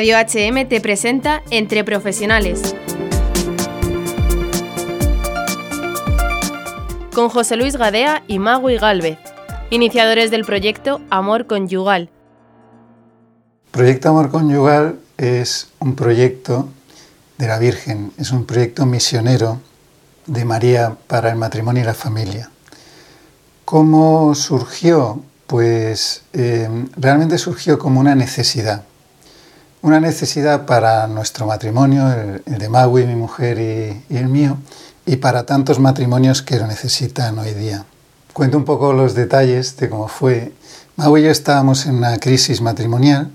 Radio HM te presenta Entre Profesionales. Con José Luis Gadea y Magui Galvez, iniciadores del proyecto Amor Conyugal. Proyecto Amor Conyugal es un proyecto de la Virgen, es un proyecto misionero de María para el matrimonio y la familia. ¿Cómo surgió? Pues eh, realmente surgió como una necesidad una necesidad para nuestro matrimonio, el, de Maui, mi mujer y, el mío, y para tantos matrimonios que lo necesitan hoy día. Cuento un poco los detalles de cómo fue. Maui y yo estábamos en una crisis matrimonial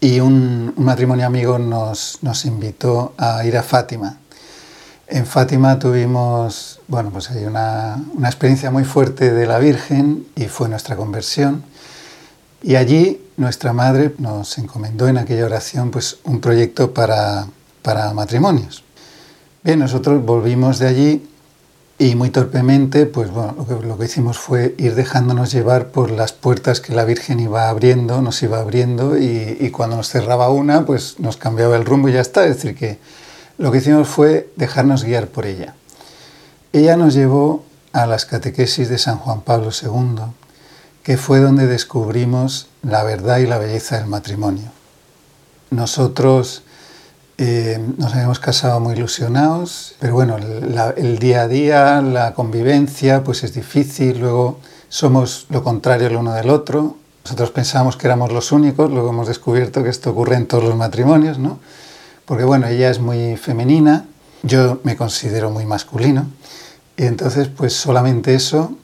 y un, matrimonio amigo nos, nos, invitó a ir a Fátima. En Fátima tuvimos, bueno, pues hay una, una experiencia muy fuerte de la Virgen y fue nuestra conversión. Y allí nuestra madre nos encomendó en aquella oración pues, un proyecto para, para matrimonios. Bien, nosotros volvimos de allí y muy torpemente, pues bueno, lo que, hicimos fue ir dejándonos llevar por las puertas que la Virgen iba abriendo, nos iba abriendo y, y, cuando nos cerraba una, pues nos cambiaba el rumbo y ya está. Es decir, que lo que hicimos fue dejarnos guiar por ella. Ella nos llevó a las catequesis de San Juan Pablo II, que fue donde descubrimos la verdad y la belleza del matrimonio. Nosotros eh, nos habíamos casado muy ilusionados, pero bueno, el día a día, la convivencia, pues es difícil, luego somos lo contrario el uno del otro. Nosotros pensábamos que éramos los únicos, luego hemos descubierto que esto ocurre en todos los matrimonios, ¿no? Porque bueno, ella es muy femenina, yo me considero muy masculino, y entonces pues solamente eso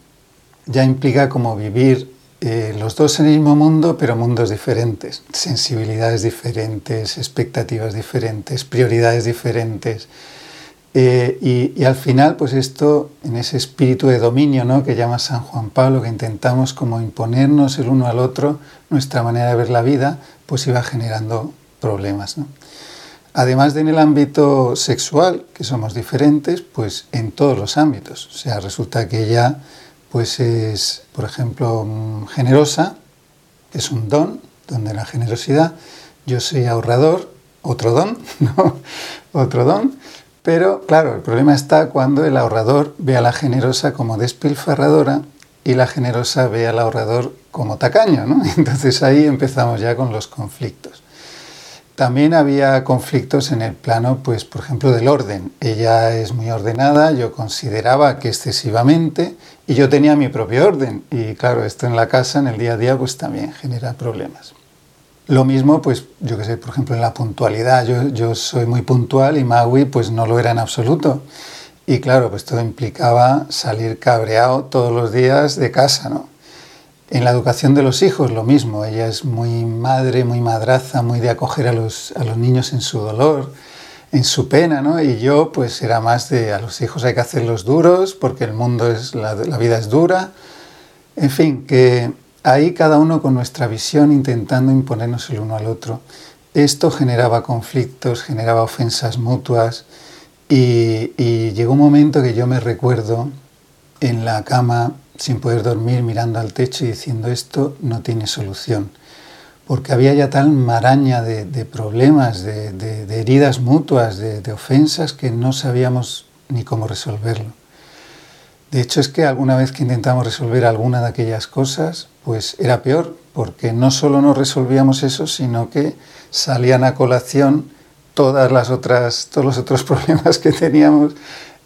ya implica como vivir eh, los dos en el mismo mundo, pero mundos diferentes, sensibilidades diferentes, expectativas diferentes, prioridades diferentes. Eh, y, al final, pues esto, en ese espíritu de dominio ¿no? que llama San Juan Pablo, que intentamos como imponernos el uno al otro nuestra manera de ver la vida, pues iba generando problemas. Además de en el ámbito sexual, que somos diferentes, pues en todos los ámbitos. O sea, resulta que ya pues es, por ejemplo, generosa, es un don, don de la generosidad. Yo soy ahorrador, otro don, ¿no? otro don. Pero claro, el problema está cuando el ahorrador ve a la generosa como despilfarradora y la generosa ve al ahorrador como tacaño, ¿no? Entonces ahí empezamos ya con los conflictos. También había conflictos en el plano, pues, por ejemplo, del orden. Ella es muy ordenada, yo consideraba que excesivamente, y yo tenía mi propio orden. Y claro, esto en la casa, en el día a día, pues también genera problemas. Lo mismo, pues, yo que sé, por ejemplo, en la puntualidad. Yo, yo soy muy puntual y Maui, pues, no lo era en absoluto. Y claro, pues todo implicaba salir cabreado todos los días de casa, ¿no? En la educación de los hijos lo mismo, ella es muy madre, muy madraza, muy de acoger a los, a los niños en su dolor, en su pena, ¿no? Y yo pues era más de a los hijos hay que hacerlos duros porque el mundo es, la, vida es dura. En fin, que ahí cada uno con nuestra visión intentando imponernos el uno al otro. Esto generaba conflictos, generaba ofensas mutuas y, y llegó un momento que yo me recuerdo en la cama sin poder dormir mirando al techo y diciendo esto no tiene solución. Porque había ya tal maraña de, problemas, de, heridas mutuas, de, ofensas que no sabíamos ni cómo resolverlo. De hecho es que alguna vez que intentamos resolver alguna de aquellas cosas, pues era peor, porque no solo no resolvíamos eso, sino que salían a colación todas las otras, todos los otros problemas que teníamos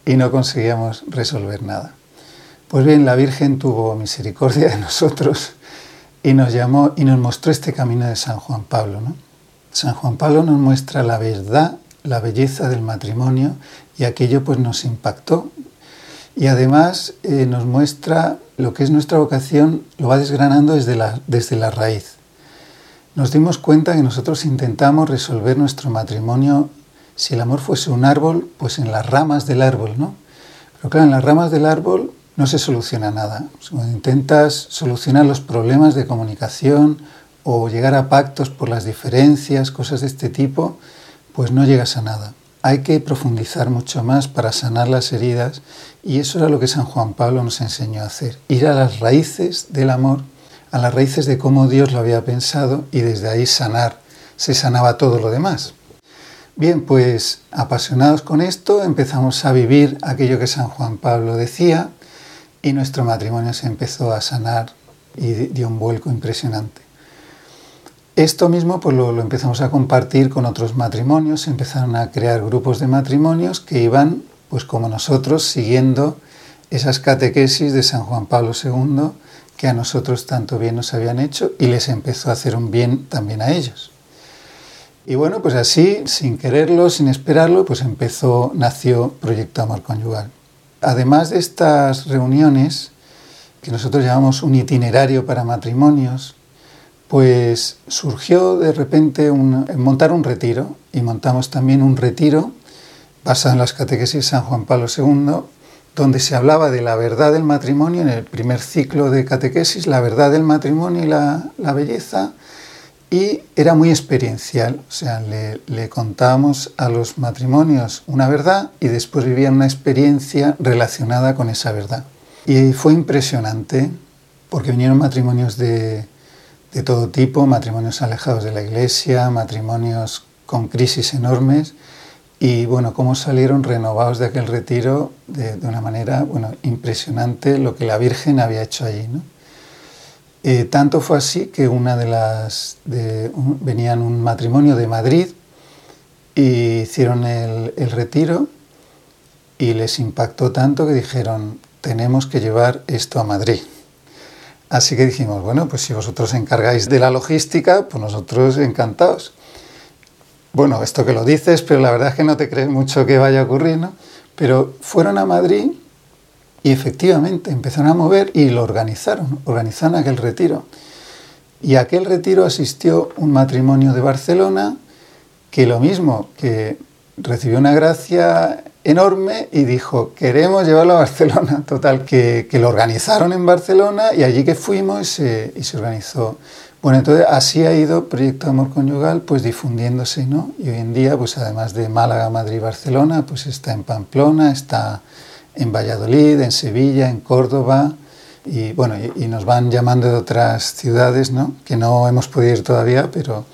y no conseguíamos resolver nada. Pues bien, la Virgen tuvo misericordia de nosotros y nos llamó y nos mostró este camino de San Juan Pablo. San Juan Pablo nos muestra la verdad, la belleza del matrimonio y aquello pues nos impactó. Y además eh, nos muestra lo que es nuestra vocación, lo va desgranando desde la, desde la raíz. Nos dimos cuenta que nosotros intentamos resolver nuestro matrimonio, si el amor fuese un árbol, pues en las ramas del árbol, ¿no? Pero claro, en las ramas del árbol no se soluciona nada. Cuando intentas solucionar los problemas de comunicación o llegar a pactos por las diferencias, cosas de este tipo, pues no llegas a nada. Hay que profundizar mucho más para sanar las heridas y eso era lo que San Juan Pablo nos enseñó a hacer, ir a las raíces del amor, a las raíces de cómo Dios lo había pensado y desde ahí sanar, se sanaba todo lo demás. Bien, pues apasionados con esto empezamos a vivir aquello que San Juan Pablo decía y nuestro matrimonio se empezó a sanar y dio un vuelco impresionante. Esto mismo pues lo, empezamos a compartir con otros matrimonios, empezaron a crear grupos de matrimonios que iban, pues como nosotros, siguiendo esas catequesis de San Juan Pablo II que a nosotros tanto bien nos habían hecho y les empezó a hacer un bien también a ellos. Y bueno, pues así, sin quererlo, sin esperarlo, pues empezó, nació Proyecto Amor Conyugal. Además de estas reuniones, que nosotros llamamos un itinerario para matrimonios, pues surgió de repente un, montar un retiro y montamos también un retiro basado en las catequesis de San Juan Pablo II, donde se hablaba de la verdad del matrimonio en el primer ciclo de catequesis, la verdad del matrimonio y la belleza, y era muy experiencial, o sea, le, le, contábamos a los matrimonios una verdad y después vivían una experiencia relacionada con esa verdad. Y fue impresionante porque vinieron matrimonios de, de todo tipo, matrimonios alejados de la iglesia, matrimonios con crisis enormes y bueno, cómo salieron renovados de aquel retiro de, de una manera bueno, impresionante lo que la Virgen había hecho allí. ¿no? Eh, tanto fue así que una de las de, un, venían un matrimonio de Madrid y hicieron el, retiro y les impactó tanto que dijeron tenemos que llevar esto a Madrid. Así que dijimos, bueno, pues si vosotros encargáis de la logística, pues nosotros encantados. Bueno, esto que lo dices, pero la verdad es que no te crees mucho que vaya a ocurrir, ¿no? Pero fueron a Madrid y efectivamente empezaron a mover y lo organizaron, organizaron aquel retiro. Y a aquel retiro asistió un matrimonio de Barcelona que lo mismo, que recibió una gracia enorme y dijo, queremos llevarlo a Barcelona. Total, que, que lo organizaron en Barcelona y allí que fuimos y se, y se, organizó. Bueno, entonces así ha ido Proyecto Amor Conyugal pues difundiéndose, ¿no? Y hoy en día, pues además de Málaga, Madrid, Barcelona, pues está en Pamplona, está en Valladolid, en Sevilla, en Córdoba, y bueno, y, nos van llamando de otras ciudades, ¿no? Que no hemos podido ir todavía, pero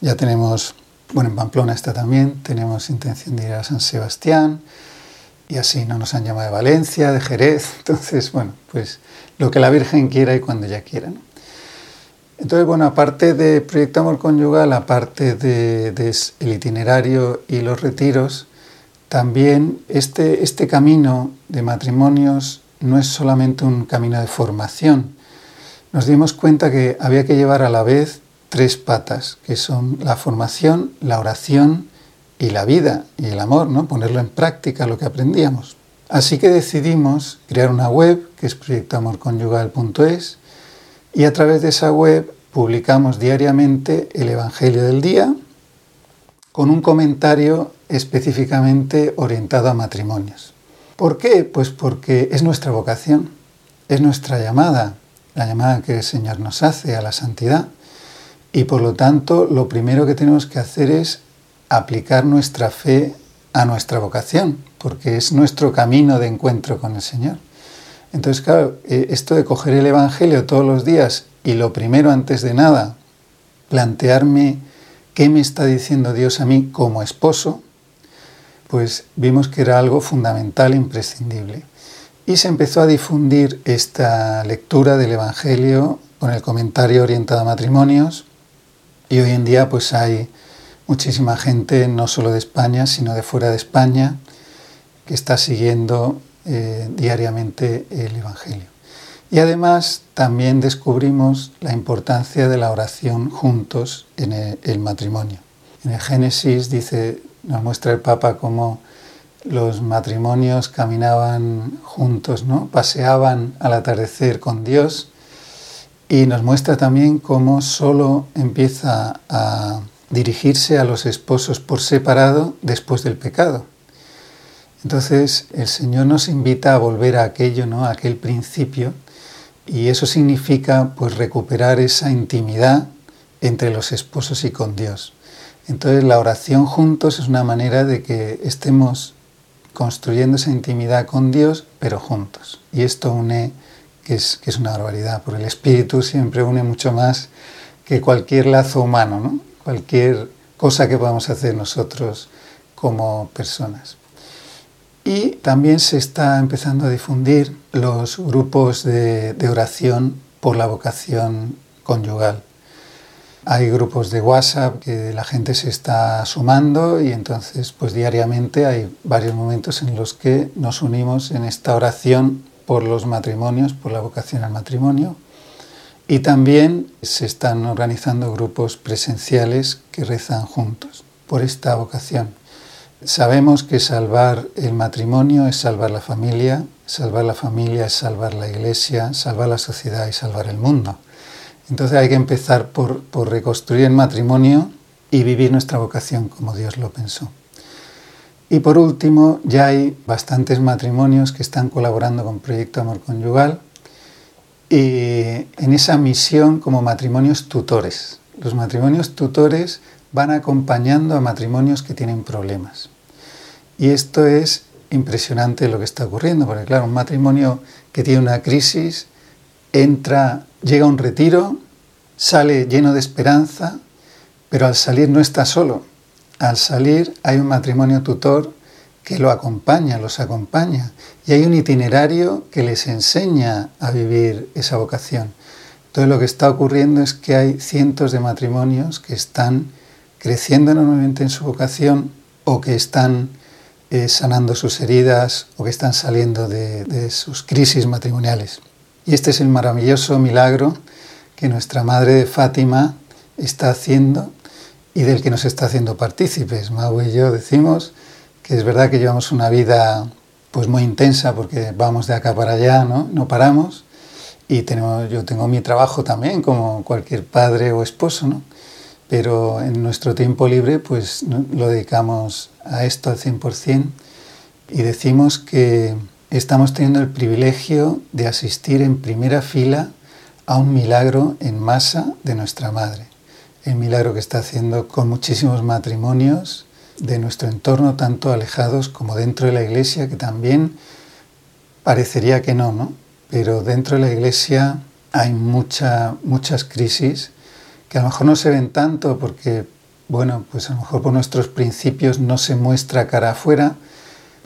ya tenemos bueno, en Pamplona está también, tenemos intención de ir a San Sebastián y así no nos han llamado de Valencia, de Jerez, entonces, bueno, pues lo que la Virgen quiera y cuando ella quiera. Entonces, bueno, aparte de Proyecto Amor Conyugal, aparte del de, de itinerario y los retiros, también este, este camino de matrimonios no es solamente un camino de formación. Nos dimos cuenta que había que llevar a la vez tres patas, que son la formación, la oración y la vida y el amor, ¿no? ponerlo en práctica lo que aprendíamos. Así que decidimos crear una web que es proyectoamorconyugal.es y a través de esa web publicamos diariamente el Evangelio del día con un comentario específicamente orientado a matrimonios. ¿Por qué? Pues porque es nuestra vocación, es nuestra llamada, la llamada que el Señor nos hace a la santidad. Y por lo tanto, lo primero que tenemos que hacer es aplicar nuestra fe a nuestra vocación, porque es nuestro camino de encuentro con el Señor. Entonces, claro, eh, esto de coger el Evangelio todos los días y lo primero, antes de nada, plantearme qué me está diciendo Dios a mí como esposo, pues vimos que era algo fundamental, imprescindible. Y se empezó a difundir esta lectura del Evangelio con el comentario orientado a matrimonios, y hoy en día pues hay muchísima gente, no solo de España, sino de fuera de España, que está siguiendo eh, diariamente el Evangelio. Y además también descubrimos la importancia de la oración juntos en el matrimonio. En el Génesis dice, nos muestra el Papa cómo los matrimonios caminaban juntos, ¿no? paseaban al atardecer con Dios y nos muestra también cómo solo empieza a dirigirse a los esposos por separado después del pecado. Entonces el Señor nos invita a volver a aquello, ¿no? a aquel principio, y eso significa pues recuperar esa intimidad entre los esposos y con Dios. Entonces la oración juntos es una manera de que estemos construyendo esa intimidad con Dios, pero juntos. Y esto une que es, una barbaridad, porque el espíritu siempre une mucho más que cualquier lazo humano, ¿no? Cualquier cosa que podemos hacer nosotros como personas. Y también se está empezando a difundir los grupos de, de oración por la vocación conyugal. Hay grupos de WhatsApp que la gente se está sumando y entonces pues diariamente hay varios momentos en los que nos unimos en esta oración por los matrimonios, por la vocación al matrimonio. Y también se están organizando grupos presenciales que rezan juntos por esta vocación. Sabemos que salvar el matrimonio es salvar la familia, salvar la familia es salvar la iglesia, salvar la sociedad y salvar el mundo. Entonces hay que empezar por, reconstruir el matrimonio y vivir nuestra vocación como Dios lo pensó. Y por último, ya hay bastantes matrimonios que están colaborando con Proyecto Amor Conyugal y en esa misión como matrimonios tutores. Los matrimonios tutores van acompañando a matrimonios que tienen problemas. Y esto es impresionante lo que está ocurriendo, porque claro, un matrimonio que tiene una crisis entra llega un retiro, sale lleno de esperanza, pero al salir no está solo. Al salir hay un matrimonio tutor que lo acompaña, los acompaña, y hay un itinerario que les enseña a vivir esa vocación. Entonces lo que está ocurriendo es que hay cientos de matrimonios que están creciendo enormemente en su vocación o que están eh, sanando sus heridas o que están saliendo de sus crisis matrimoniales. Y este es el maravilloso milagro que nuestra Madre de Fátima está haciendo y del que nos está haciendo partícipes. Mau y yo decimos que es verdad que llevamos una vida pues muy intensa porque vamos de acá para allá, ¿no? No paramos y tenemos, yo tengo mi trabajo también como cualquier padre o esposo, ¿no? Pero en nuestro tiempo libre pues lo dedicamos a esto al 100% y decimos que estamos teniendo el privilegio de asistir en primera fila a un milagro en masa de nuestra Madre. El milagro que está haciendo con muchísimos matrimonios de nuestro entorno, tanto alejados como dentro de la iglesia, que también parecería que no, ¿no? Pero dentro de la iglesia hay mucha, muchas crisis que a lo mejor no se ven tanto porque, bueno, pues a lo mejor por nuestros principios no se muestra cara afuera,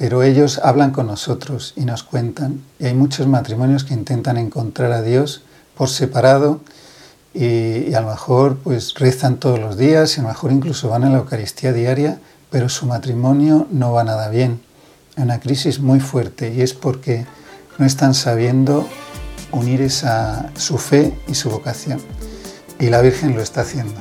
pero ellos hablan con nosotros y nos cuentan. Y hay muchos matrimonios que intentan encontrar a Dios por separado y, a lo mejor pues rezan todos los días y a lo mejor incluso van a la Eucaristía diaria, pero su matrimonio no va nada bien. Hay una crisis muy fuerte y es porque no están sabiendo unir esa, su fe y su vocación. Y la Virgen lo está haciendo.